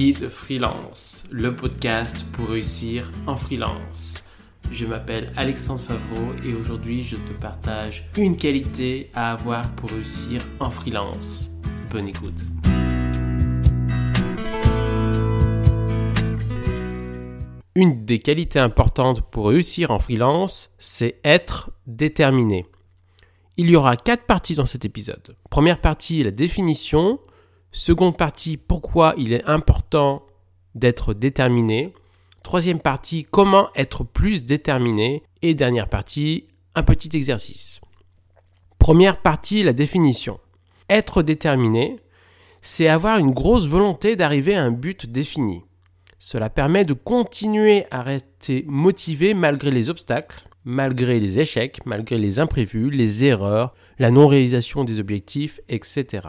Guide Freelance, le podcast pour réussir en freelance. Je m'appelle Alexandre Favreau et aujourd'hui je te partage une qualité à avoir pour réussir en freelance. Bonne écoute. Une des qualités importantes pour réussir en freelance, c'est être déterminé. Il y aura quatre parties dans cet épisode. Première partie, la définition. Seconde partie, pourquoi il est important d'être déterminé. Troisième partie, comment être plus déterminé. Et dernière partie, un petit exercice. Première partie, la définition. Être déterminé, c'est avoir une grosse volonté d'arriver à un but défini. Cela permet de continuer à rester motivé malgré les obstacles, malgré les échecs, malgré les imprévus, les erreurs, la non-réalisation des objectifs, etc.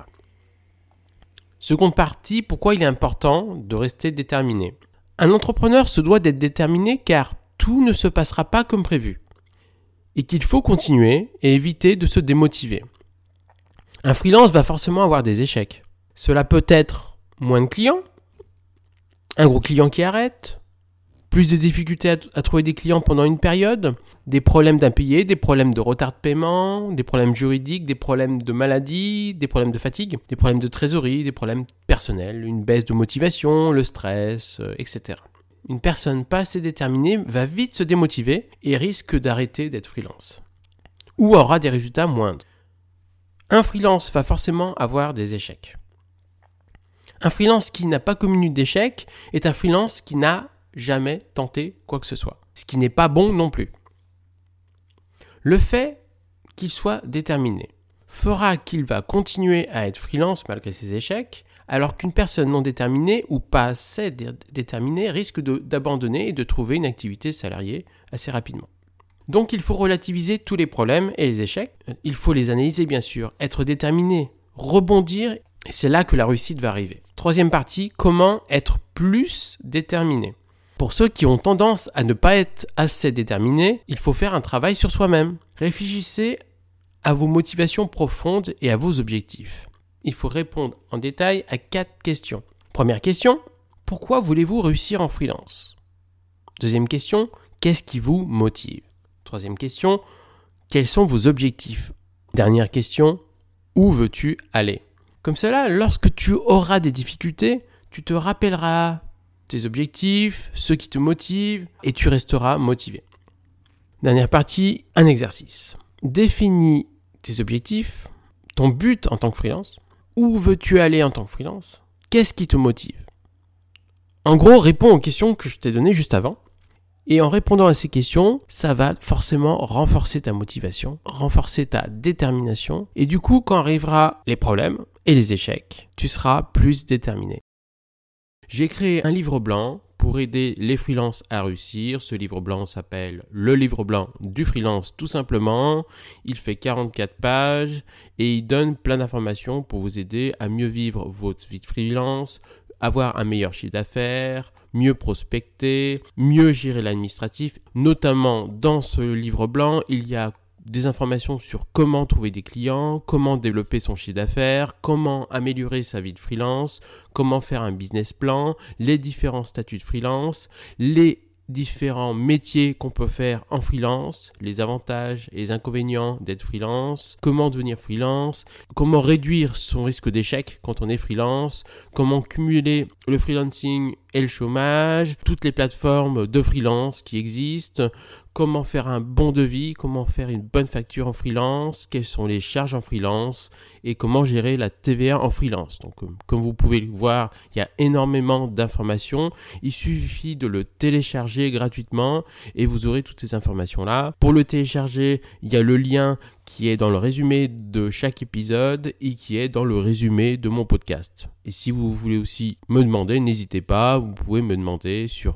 Seconde partie, pourquoi il est important de rester déterminé. Un entrepreneur se doit d'être déterminé car tout ne se passera pas comme prévu et qu'il faut continuer et éviter de se démotiver. Un freelance va forcément avoir des échecs. Cela peut être moins de clients, un gros client qui arrête, plus de difficultés à, trouver des clients pendant une période, des problèmes d'impayés, des problèmes de retard de paiement, des problèmes juridiques, des problèmes de maladie, des problèmes de fatigue, des problèmes de trésorerie, des problèmes personnels, une baisse de motivation, le stress, euh, etc. Une personne pas assez déterminée va vite se démotiver et risque d'arrêter d'être freelance. Ou aura des résultats moindres. Un freelance va forcément avoir des échecs. Un freelance qui n'a pas communiqué d'échecs est un freelance qui n'a jamais tenté quoi que ce soit. Ce qui n'est pas bon non plus. Le fait qu'il soit déterminé fera qu'il va continuer à être freelance malgré ses échecs, alors qu'une personne non déterminée ou pas assez déterminée risque d'abandonner et de trouver une activité salariée assez rapidement. Donc il faut relativiser tous les problèmes et les échecs, il faut les analyser bien sûr, être déterminé, rebondir, et c'est là que la réussite va arriver. Troisième partie, comment être plus déterminé? Pour ceux qui ont tendance à ne pas être assez déterminés, il faut faire un travail sur soi-même. Réfléchissez à vos motivations profondes et à vos objectifs. Il faut répondre en détail à quatre questions. Première question, pourquoi voulez-vous réussir en freelance? Deuxième question, qu'est-ce qui vous motive? Troisième question, quels sont vos objectifs? Dernière question, où veux-tu aller? Comme cela, lorsque tu auras des difficultés, tu te rappelleras tes objectifs, ceux qui te motivent, et tu resteras motivé. Dernière partie, un exercice. Définis tes objectifs, ton but en tant que freelance. Où veux-tu aller en tant que freelance? Qu'est-ce qui te motive? En gros, réponds aux questions que je t'ai données juste avant. Et en répondant à ces questions, ça va forcément renforcer ta motivation, renforcer ta détermination. Et du coup, quand arrivera les problèmes et les échecs, tu seras plus déterminé. J'ai créé un livre blanc pour aider les freelances à réussir. Ce livre blanc s'appelle Le livre blanc du freelance tout simplement. Il fait 44 pages et il donne plein d'informations pour vous aider à mieux vivre votre vie de freelance, avoir un meilleur chiffre d'affaires, mieux prospecter, mieux gérer l'administratif. Notamment dans ce livre blanc, il y a des informations sur comment trouver des clients, comment développer son chiffre d'affaires, comment améliorer sa vie de freelance, comment faire un business plan, les différents statuts de freelance, les différents métiers qu'on peut faire en freelance, les avantages et les inconvénients d'être freelance, comment devenir freelance, comment réduire son risque d'échec quand on est freelance, comment cumuler le freelancing et le chômage, toutes les plateformes de freelance qui existent, comment faire un bon devis, comment faire une bonne facture en freelance, quelles sont les charges en freelance et comment gérer la TVA en freelance. Donc comme vous pouvez le voir, il y a énormément d'informations. Il suffit de le télécharger gratuitement et vous aurez toutes ces informations là. Pour le télécharger, il y a le lien qui est dans le résumé de chaque épisode et qui est dans le résumé de mon podcast. Et si vous voulez aussi me demander, n'hésitez pas, vous pouvez me demander sur